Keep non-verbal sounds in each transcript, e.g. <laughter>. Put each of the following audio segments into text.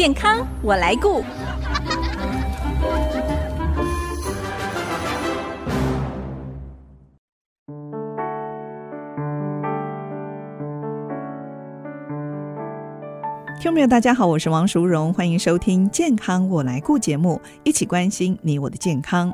健康我来顾。朋友，大家好，我是王淑荣，欢迎收听《健康我来顾》节目，一起关心你我的健康。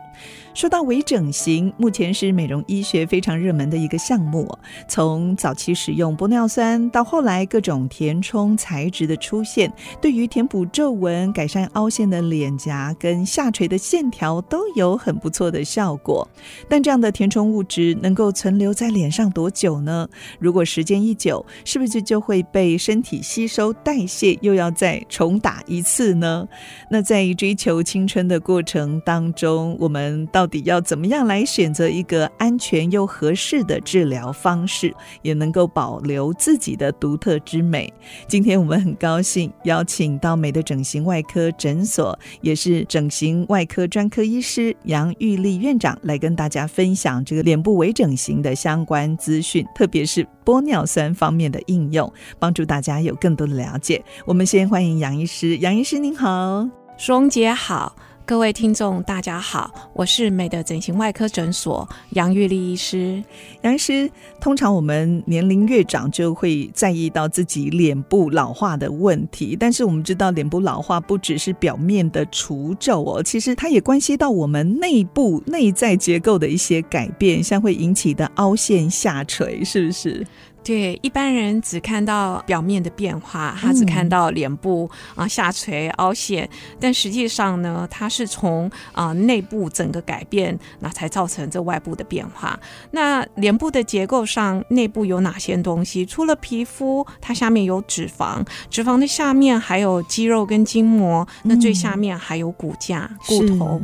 说到微整形，目前是美容医学非常热门的一个项目。从早期使用玻尿酸，到后来各种填充材质的出现，对于填补皱纹、改善凹陷的脸颊跟下垂的线条都有很不错的效果。但这样的填充物质能够存留在脸上多久呢？如果时间一久，是不是就会被身体吸收代谢？又要再重打一次呢？那在追求青春的过程当中，我们到底要怎么样来选择一个安全又合适的治疗方式，也能够保留自己的独特之美？今天我们很高兴邀请到美的整形外科诊所，也是整形外科专科医师杨玉丽院长来跟大家分享这个脸部微整形的相关资讯，特别是玻尿酸方面的应用，帮助大家有更多的了解。我们先欢迎杨医师，杨医师您好，双姐好，各位听众大家好，我是美的整形外科诊所杨玉丽医师。杨医师，通常我们年龄越长，就会在意到自己脸部老化的问题，但是我们知道脸部老化不只是表面的除皱哦，其实它也关系到我们内部内在结构的一些改变，像会引起的凹陷下垂，是不是？对，一般人只看到表面的变化，他只看到脸部啊下垂凹陷，但实际上呢，它是从啊内部整个改变，那才造成这外部的变化。那脸部的结构上，内部有哪些东西？除了皮肤，它下面有脂肪，脂肪的下面还有肌肉跟筋膜，那最下面还有骨架、骨头。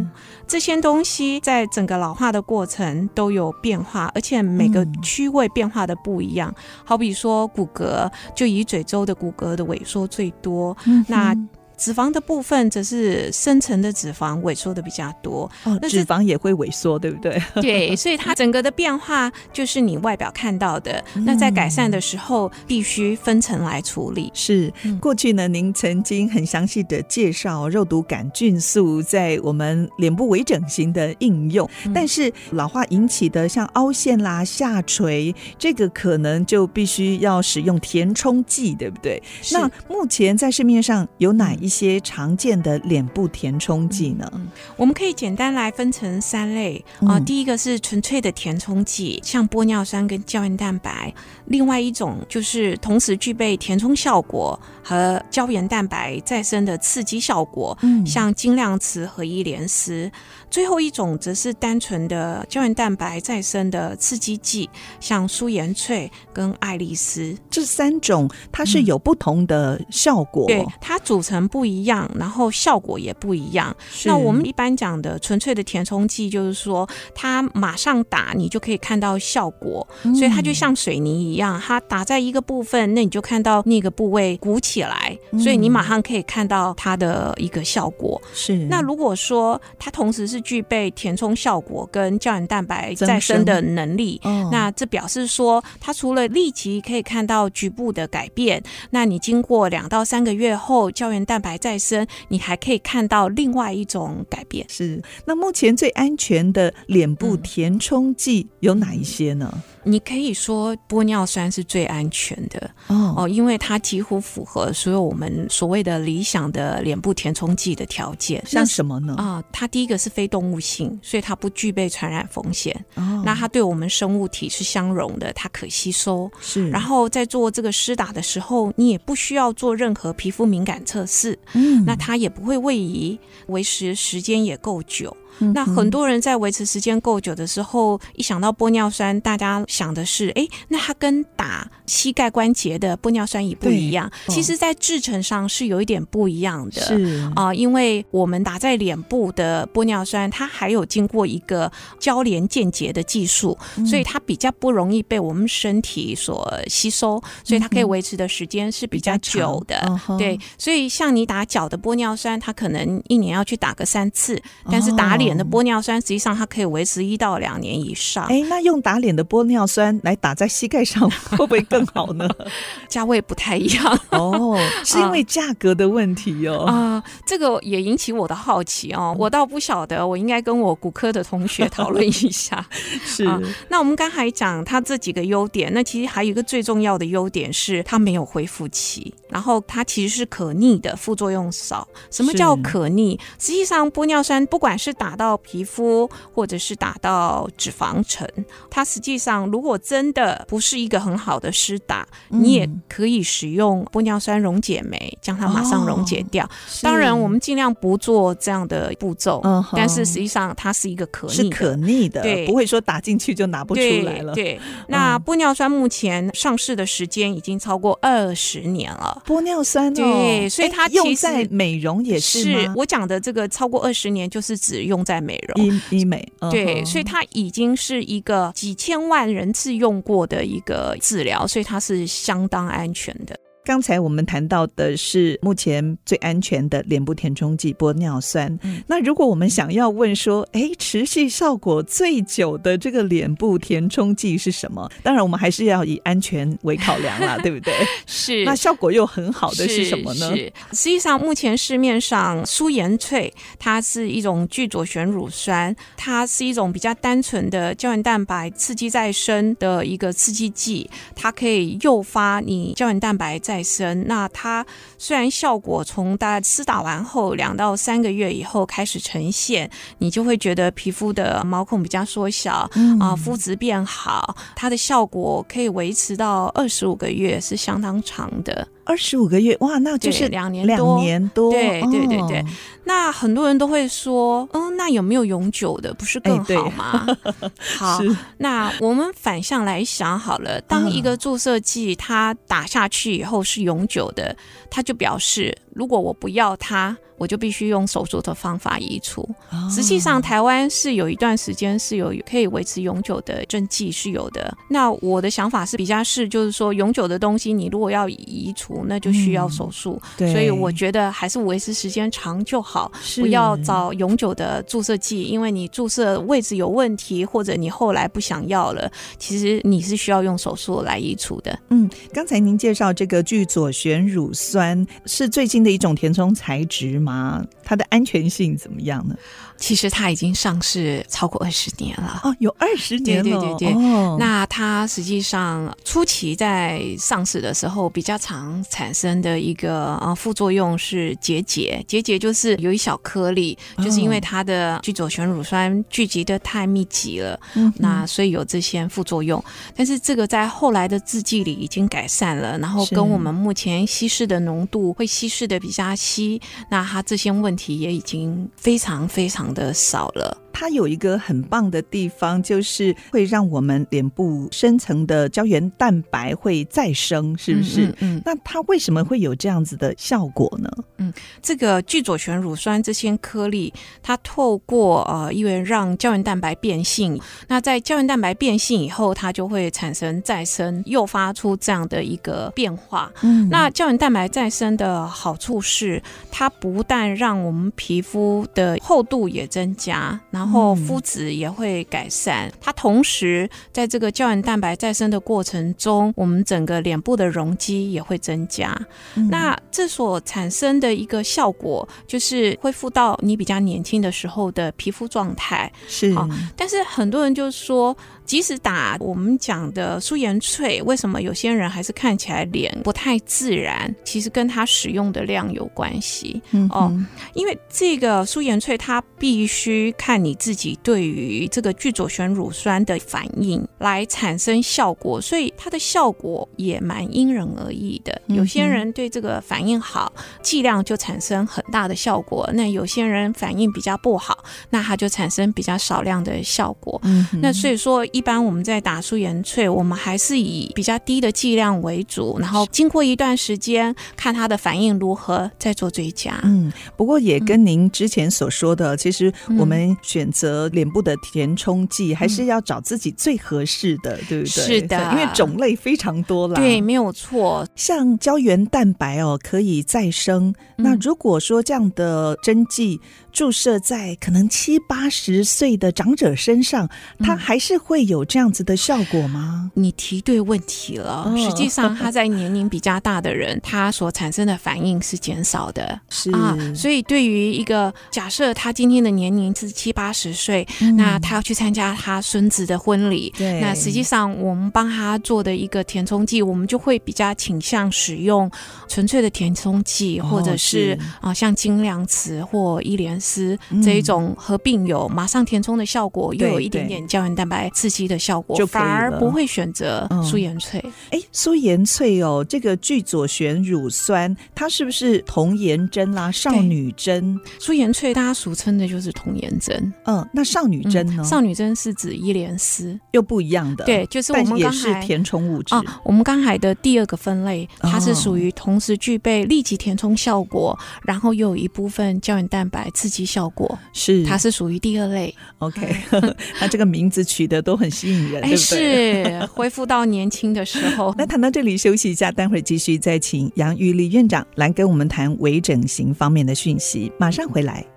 这些东西在整个老化的过程都有变化，而且每个区位变化的不一样。嗯、好比说骨骼，就以嘴周的骨骼的萎缩最多。嗯、那脂肪的部分则是深层的脂肪萎缩的比较多，哦，脂肪也会萎缩，对不对？对，所以它整个的变化就是你外表看到的。嗯、那在改善的时候，必须分层来处理。是，过去呢，您曾经很详细的介绍肉毒杆菌素在我们脸部微整形的应用，嗯、但是老化引起的像凹陷啦、下垂，这个可能就必须要使用填充剂，对不对？那目前在市面上有哪一些常见的脸部填充剂呢？嗯，我们可以简单来分成三类啊。嗯、第一个是纯粹的填充剂，像玻尿酸跟胶原蛋白；另外一种就是同时具备填充效果和胶原蛋白再生的刺激效果，嗯，像精量瓷和伊莲丝。最后一种则是单纯的胶原蛋白再生的刺激剂，像舒颜萃跟爱丽丝。这三种它是有不同的效果，嗯、对，它组成不一样，然后效果也不一样。那我们一般讲的纯粹的填充剂，就是说它马上打你就可以看到效果，嗯、所以它就像水泥一样，它打在一个部分，那你就看到那个部位鼓起来，所以你马上可以看到它的一个效果。是。那如果说它同时是具备填充效果跟胶原蛋白再生的能力，哦、那这表示说，它除了立即可以看到局部的改变，那你经过两到三个月后，胶原蛋白再生，你还可以看到另外一种改变。是，那目前最安全的脸部填充剂有哪一些呢？嗯你可以说玻尿酸是最安全的哦，哦，因为它几乎符合所有我们所谓的理想的脸部填充剂的条件。像什么呢？啊，它第一个是非动物性，所以它不具备传染风险。哦，那它对我们生物体是相容的，它可吸收。是，然后在做这个施打的时候，你也不需要做任何皮肤敏感测试。嗯，那它也不会位移，维持时间也够久。那很多人在维持时间够久的时候，一想到玻尿酸，大家想的是，哎，那它跟打膝盖关节的玻尿酸也不一样。其实，在制成上是有一点不一样的。是。啊，因为我们打在脸部的玻尿酸，它还有经过一个交联间接的技术，所以它比较不容易被我们身体所吸收，所以它可以维持的时间是比较久的。对，所以像你打脚的玻尿酸，它可能一年要去打个三次，但是打脸脸的玻尿酸，实际上它可以维持一到两年以上。哎，那用打脸的玻尿酸来打在膝盖上，<laughs> 会不会更好呢？<laughs> 价位不太一样哦，<laughs> 是因为价格的问题哦。啊、呃，这个也引起我的好奇哦。我倒不晓得，我应该跟我骨科的同学讨论一下。是、呃，那我们刚才讲它这几个优点，那其实还有一个最重要的优点是它没有恢复期，然后它其实是可逆的，副作用少。什么叫可逆？实际上玻尿酸不管是打到皮肤，或者是打到脂肪层，它实际上如果真的不是一个很好的施打，嗯、你也可以使用玻尿酸溶解酶，将它马上溶解掉。哦、当然，我们尽量不做这样的步骤，嗯、但是实际上它是一个可逆的，是可逆的，对，不会说打进去就拿不出来了。对，对。那玻尿酸目前上市的时间已经超过二十年了。玻尿酸、哦，对，所以它用在美容也是。是我讲的这个超过二十年，就是指用在美容医医美。对，所以它已经是一个几千万人次用过的一个治疗，所以它是相当安全的。刚才我们谈到的是目前最安全的脸部填充剂玻尿酸。嗯、那如果我们想要问说，哎，持续效果最久的这个脸部填充剂是什么？当然，我们还是要以安全为考量啦，<laughs> 对不对？是。那效果又很好的是什么呢？是。实际上，目前市面上舒颜萃，它是一种聚左旋乳酸，它是一种比较单纯的胶原蛋白刺激再生的一个刺激剂，它可以诱发你胶原蛋白在再生，那它虽然效果从大概施打完后两到三个月以后开始呈现，你就会觉得皮肤的毛孔比较缩小，啊、嗯呃，肤质变好，它的效果可以维持到二十五个月，是相当长的。二十五个月，哇，那就是两年两年多，对对对对。那很多人都会说，嗯，那有没有永久的？不是更好吗？欸、<laughs> 好，那我们反向来想好了，当一个注射剂它打下去以后是永久的，它就表示，如果我不要它。我就必须用手术的方法移除。实际上，台湾是有一段时间是有可以维持永久的针剂是有的。那我的想法是比较是，就是说永久的东西，你如果要移除，那就需要手术。所以我觉得还是维持时间长就好，不要找永久的注射剂，因为你注射位置有问题，或者你后来不想要了，其实你是需要用手术来移除的。嗯，刚才您介绍这个聚左旋乳酸是最近的一种填充材质吗？啊，它的安全性怎么样呢？其实它已经上市超过二十年了。哦，有二十年了。对对对对，哦、那它实际上初期在上市的时候比较常产生的一个呃副作用是结节，结节就是有一小颗粒，哦、就是因为它的聚左旋乳酸聚集的太密集了，嗯，那所以有这些副作用。但是这个在后来的制剂里已经改善了，然后跟我们目前稀释的浓度会稀释的比较稀，那它这些问题也已经非常非常的少了。它有一个很棒的地方，就是会让我们脸部深层的胶原蛋白会再生，是不是？嗯，嗯，嗯，那它为什么会有这样子的效果呢？嗯，这个聚左旋乳酸这些颗粒，它透过呃，因为让胶原蛋白变性，那在胶原蛋白变性以后，它就会产生再生，诱发出这样的一个变化。嗯，那胶原蛋白再生的好处是，它不但让我们皮肤的厚度也增加，然后肤质也会改善，嗯、它同时在这个胶原蛋白再生的过程中，我们整个脸部的容积也会增加。嗯、那这所产生的一个效果，就是恢复到你比较年轻的时候的皮肤状态。是，啊，但是很多人就说。即使打我们讲的素颜翠，为什么有些人还是看起来脸不太自然？其实跟他使用的量有关系。嗯哦，因为这个素颜翠它必须看你自己对于这个聚左旋乳酸的反应来产生效果，所以它的效果也蛮因人而异的。有些人对这个反应好，剂量就产生很大的效果；那有些人反应比较不好，那它就产生比较少量的效果。嗯，那所以说。一般我们在打素颜萃，我们还是以比较低的剂量为主，然后经过一段时间看它的反应如何，再做追加。嗯，不过也跟您之前所说的，嗯、其实我们选择脸部的填充剂，还是要找自己最合适的，嗯、对不对？是的，因为种类非常多啦。对，没有错。像胶原蛋白哦，可以再生。嗯、那如果说这样的针剂，注射在可能七八十岁的长者身上，它还是会有这样子的效果吗？你提对问题了。实际上，他在年龄比较大的人，<laughs> 他所产生的反应是减少的。是啊，所以对于一个假设他今天的年龄是七八十岁，嗯、那他要去参加他孙子的婚礼，对，那实际上我们帮他做的一个填充剂，我们就会比较倾向使用纯粹的填充剂，或者是啊，像精量瓷或伊莲丝这一种合并有马上填充的效果，又有一点点胶原蛋白刺激的效果，就反而不会选择苏颜萃。哎、嗯，舒颜萃哦，这个聚左旋乳酸，它是不是童颜针啦、少女针？苏颜萃大家俗称的就是童颜针。嗯，那少女针呢？少女针是指伊莲丝，又不一样的。对，就是我们也是填充物质啊，我们刚才的第二个分类，它是属于同时具备立即填充效果，然后又有一部分胶原蛋白刺激效果，是它是属于第二类。OK，<laughs> 那这个名字取得都很吸引人，对不对？是恢复到年轻的时候。<laughs> 那谈到这里休息一下，待会儿继续再请杨玉丽院长来跟我们谈微整形方面的讯息，马上回来。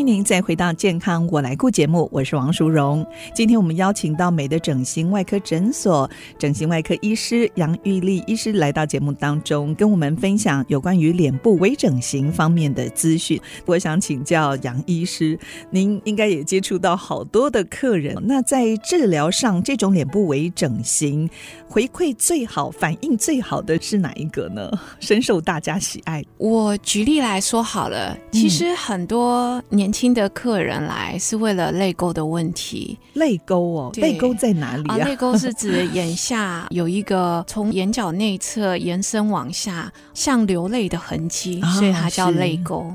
迎您再回到健康我来顾节目，我是王淑荣。今天我们邀请到美的整形外科诊所整形外科医师杨玉丽医师来到节目当中，跟我们分享有关于脸部微整形方面的资讯。我想请教杨医师，您应该也接触到好多的客人，那在治疗上，这种脸部微整形回馈最好、反应最好的是哪一个呢？深受大家喜爱。我举例来说好了，其实很多。年轻的客人来是为了泪沟的问题，泪沟哦，泪沟在哪里啊？泪沟是指眼下有一个从眼角内侧延伸往下像流泪的痕迹，所以它叫泪沟。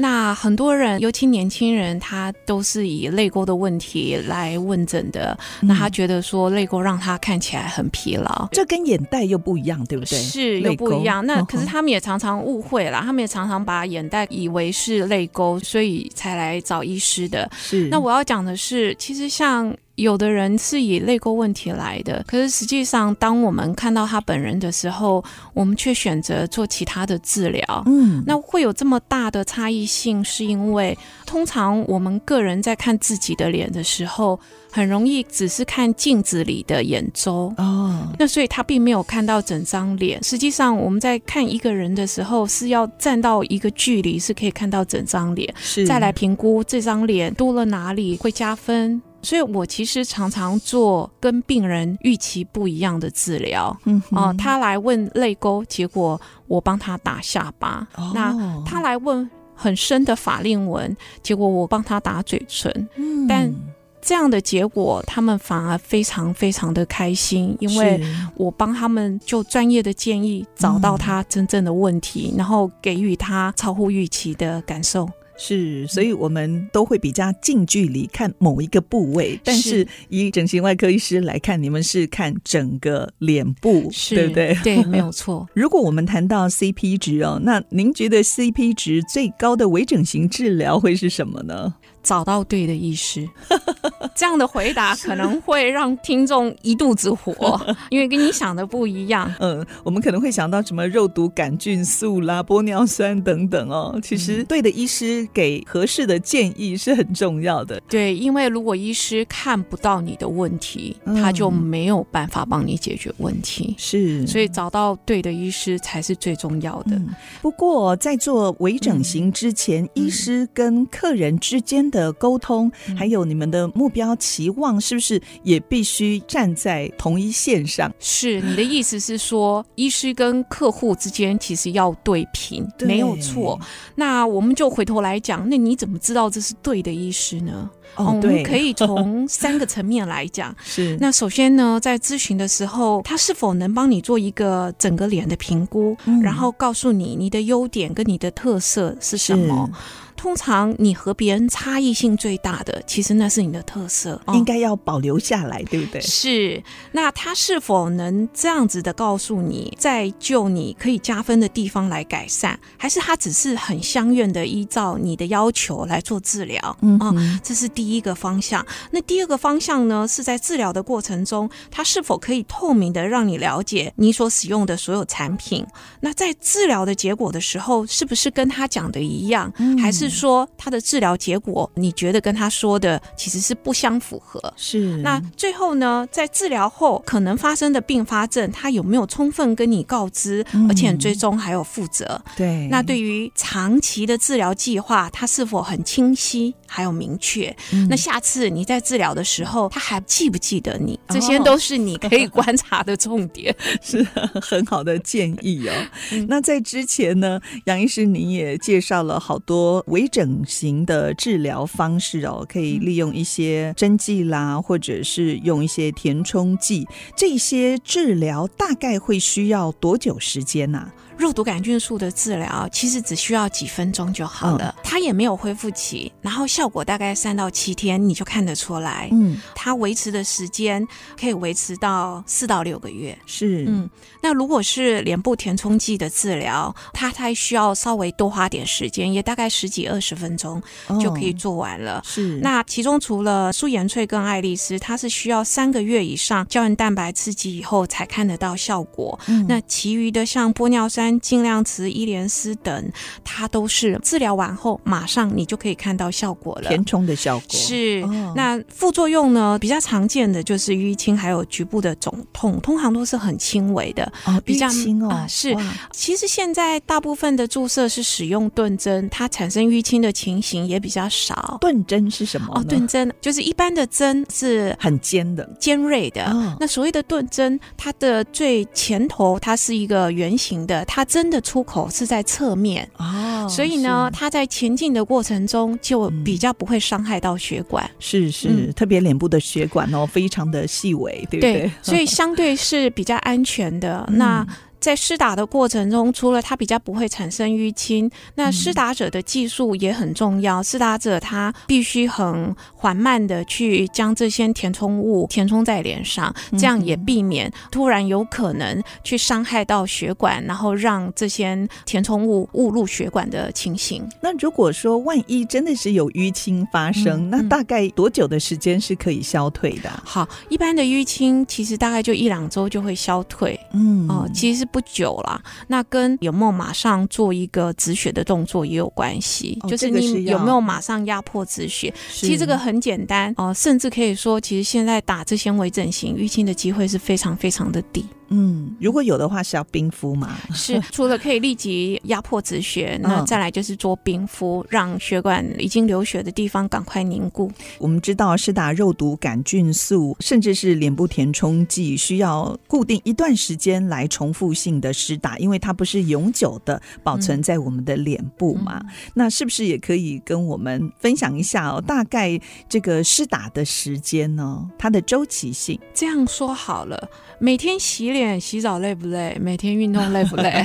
那很多人，尤其年轻人，他都是以泪沟的问题来问诊的。那他觉得说泪沟让他看起来很疲劳，这跟眼袋又不一样，对不对？是又不一样。那可是他们也常常误会了，他们也常常把眼袋以为是泪沟，所以才来找医师的。是。那我要讲的是，其实像。有的人是以泪沟问题来的，可是实际上，当我们看到他本人的时候，我们却选择做其他的治疗。嗯，那会有这么大的差异性，是因为通常我们个人在看自己的脸的时候，很容易只是看镜子里的眼周哦，那所以他并没有看到整张脸。实际上，我们在看一个人的时候，是要站到一个距离，是可以看到整张脸，是再来评估这张脸多了哪里会加分。所以我其实常常做跟病人预期不一样的治疗。嗯，哦，他来问泪沟，结果我帮他打下巴。哦，那他来问很深的法令纹，结果我帮他打嘴唇。嗯，但这样的结果，他们反而非常非常的开心，因为我帮他们就专业的建议找到他真正的问题，嗯，然后给予他超乎预期的感受。是，所以我们都会比较近距离看某一个部位，但是以整形外科医师来看，你们是看整个脸部，对不对？对，没有错。<laughs> 如果我们谈到 CP 值哦，那您觉得 CP 值最高的微整形治疗会是什么呢？找到对的医师，<laughs> 这样的回答可能会让听众一肚子火，<laughs> 因为跟你想的不一样。嗯，我们可能会想到什么肉毒杆菌素啦、玻尿酸等等哦。其实，对的医师给合适的建议是很重要的。对，因为如果医师看不到你的问题，他就没有办法帮你解决问题。是，所以找到对的医师才是最重要的。嗯，不过，在做微整形之前，嗯，医师跟客人之间的的沟通，还有你们的目标期望，是不是也必须站在同一线上？是，你的意思是说，医师跟客户之间其实要对平，没有错。那我们就回头来讲，那你怎么知道这是对的医师呢？哦，我们可以从三个层面来讲。<laughs> 是，那首先呢，在咨询的时候，他是否能帮你做一个整个脸的评估，嗯、然后告诉你你的优点跟你的特色是什么？通常你和别人差异性最大的，其实那是你的特色，应该要保留下来，对不对？是。那他是否能这样子的告诉你，在就你可以加分的地方来改善，还是他只是很相愿的依照你的要求来做治疗？嗯，这是第一个方向。那第二个方向呢，是在治疗的过程中，他是否可以透明的让你了解你所使用的所有产品？那在治疗的结果的时候，是不是跟他讲的一样？嗯、还是？说他的治疗结果，你觉得跟他说的其实是不相符合？是。那最后呢，在治疗后可能发生的并发症，他有没有充分跟你告知，嗯、而且最终还有负责？对。那对于长期的治疗计划，他是否很清晰还有明确？嗯、那下次你在治疗的时候，他还记不记得你？这些都是你可以观察的重点，<laughs> 是很好的建议哦。嗯、那在之前呢，杨医师您也介绍了好多。微整形的治疗方式哦，可以利用一些针剂啦，或者是用一些填充剂，这些治疗大概会需要多久时间呢、啊？肉毒杆菌素的治疗其实只需要几分钟就好了，嗯、它也没有恢复期，然后效果大概三到七天你就看得出来。嗯，它维持的时间可以维持到四到六个月。是，嗯，那如果是脸部填充剂的治疗，它才需要稍微多花点时间，也大概十几二十分钟就可以做完了。哦、是，那其中除了舒颜翠跟爱丽丝，它是需要三个月以上胶原蛋白刺激以后才看得到效果。嗯，那其余的像玻尿酸。尽量吃伊莲丝等，它都是治疗完后马上你就可以看到效果了，填充的效果是。哦、那副作用呢？比较常见的就是淤青，还有局部的肿痛，通常都是很轻微的。哦，比较淤青哦，呃、是。其实现在大部分的注射是使用钝针，它产生淤青的情形也比较少。钝针是什么？哦，钝针就是一般的针是很尖的、尖锐的。哦、那所谓的钝针，它的最前头它是一个圆形的，它针的出口是在侧面哦，所以呢，它在前进的过程中就比较不会伤害到血管。是是，嗯、特别脸部的血管哦，非常的细微，对不对？对，所以相对是比较安全的。<laughs> 嗯、那。在施打的过程中，除了它比较不会产生淤青，那施打者的技术也很重要。施打者他必须很缓慢的去将这些填充物填充在脸上，这样也避免突然有可能去伤害到血管，然后让这些填充物误入血管的情形。那如果说万一真的是有淤青发生，嗯、那大概多久的时间是可以消退的？好，一般的淤青其实大概就一两周就会消退。嗯，哦，其实。不久了，那跟有没有马上做一个止血的动作也有关系，哦、就是你有没有马上压迫止血。是其实这个很简单哦、呃，甚至可以说，其实现在打这些微整形淤青的机会是非常非常的低。嗯，如果有的话是要冰敷嘛？是，<laughs> 除了可以立即压迫止血，那再来就是做冰敷，让血管已经流血的地方赶快凝固。我们知道施打肉毒杆菌素，甚至是脸部填充剂，需要固定一段时间来重复性的施打，因为它不是永久的保存在我们的脸部嘛。嗯、那是不是也可以跟我们分享一下哦？大概这个施打的时间呢？它的周期性？这样说好了，每天洗脸。洗澡累不累？每天运动累不累？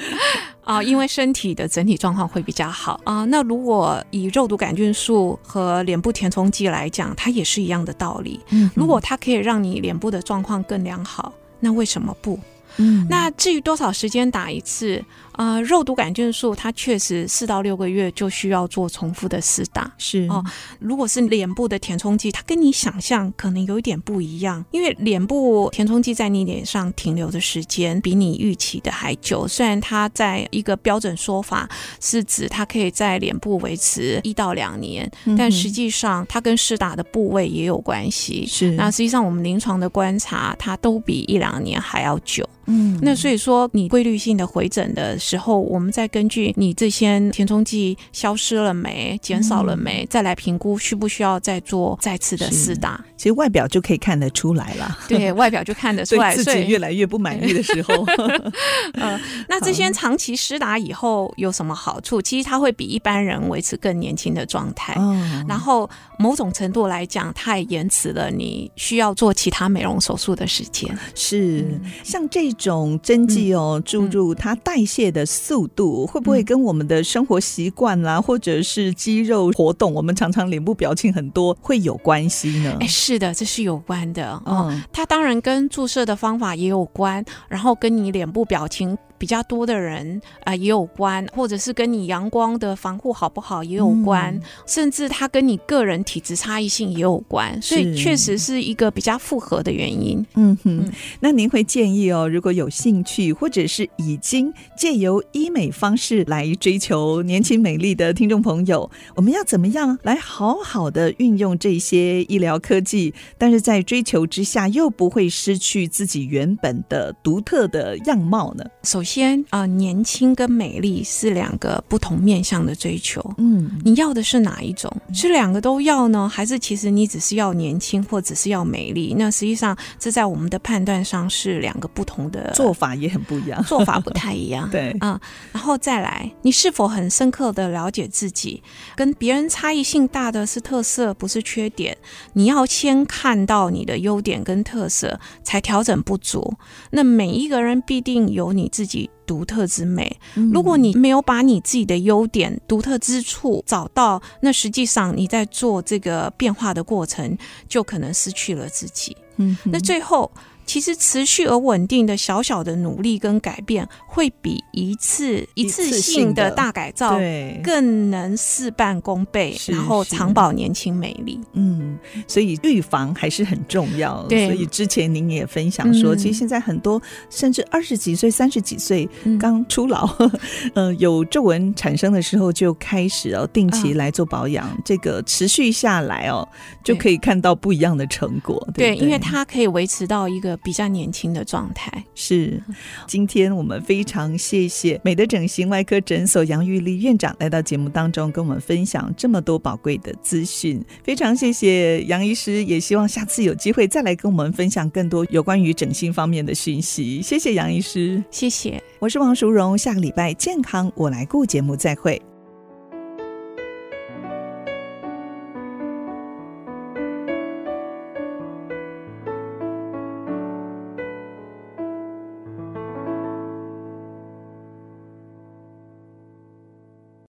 <laughs> 啊，因为身体的整体状况会比较好啊。那如果以肉毒杆菌素和脸部填充剂来讲，它也是一样的道理。嗯，如果它可以让你脸部的状况更良好，那为什么不？嗯，那至于多少时间打一次？呃，肉毒杆菌素它确实四到六个月就需要做重复的施打。是哦，如果是脸部的填充剂，它跟你想象可能有一点不一样，因为脸部填充剂在你脸上停留的时间比你预期的还久。虽然它在一个标准说法是指它可以在脸部维持一到两年，嗯、但实际上它跟施打的部位也有关系。是，那实际上我们临床的观察，它都比一两年还要久。嗯，那所以说你规律性的回诊的时候，我们再根据你这些填充剂消失了没、减少了没，嗯、再来评估需不需要再做再次的施打。其实外表就可以看得出来了，对 <laughs> 外表就看得出来，自己越来越不满意的时候。<laughs> <laughs> 呃，那这些长期施打以后有什么好处？其实它会比一般人维持更年轻的状态。嗯，然后某种程度来讲，它也延迟了你需要做其他美容手术的时间。是，像这种针剂哦，注入它代谢的速度，会不会跟我们的生活习惯啦，或者是肌肉活动，我们常常脸部表情很多，会有关系呢？哎，是的，这是有关的。嗯，它当然跟注射的方法也有关，然后跟你脸部表情。比较多的人啊、呃、也有关，或者是跟你阳光的防护好不好也有关，嗯、甚至它跟你个人体质差异性也有关，所以确实是一个比较复合的原因。嗯哼，嗯，那您会建议哦，如果有兴趣或者是已经借由医美方式来追求年轻美丽的听众朋友，我们要怎么样来好好的运用这些医疗科技，但是在追求之下又不会失去自己原本的独特的样貌呢？首先。先啊、呃，年轻跟美丽是两个不同面向的追求。嗯，你要的是哪一种？是两个都要呢，还是其实你只是要年轻，或只是要美丽？那实际上这在我们的判断上是两个不同的做法，也很不一样，做法不太一样。<laughs> 对啊、嗯，然后再来，你是否很深刻的了解自己？跟别人差异性大的是特色，不是缺点。你要先看到你的优点跟特色，才调整不足。那每一个人必定有你自己。独特之美。如果你没有把你自己的优点、独特之处找到，那实际上你在做这个变化的过程，就可能失去了自己。嗯，那最后。其实持续而稳定的小小的努力跟改变，会比一次一次性的大改造更能事半功倍，然后长保年轻美丽。嗯，所以预防还是很重要。对，所以之前您也分享说，嗯、其实现在很多甚至二十几岁、三十几岁刚出老，嗯、<laughs> 呃，有皱纹产生的时候就开始哦，定期来做保养，嗯、这个持续下来哦，就可以看到不一样的成果。对，对，对，因为它可以维持到一个。比较年轻的状态是，今天我们非常谢谢美的整形外科诊所杨玉丽院长来到节目当中，跟我们分享这么多宝贵的资讯，非常谢谢杨医师，也希望下次有机会再来跟我们分享更多有关于整形方面的讯息。谢谢杨医师，谢谢，我是王淑荣，下个礼拜健康我来顾节目再会。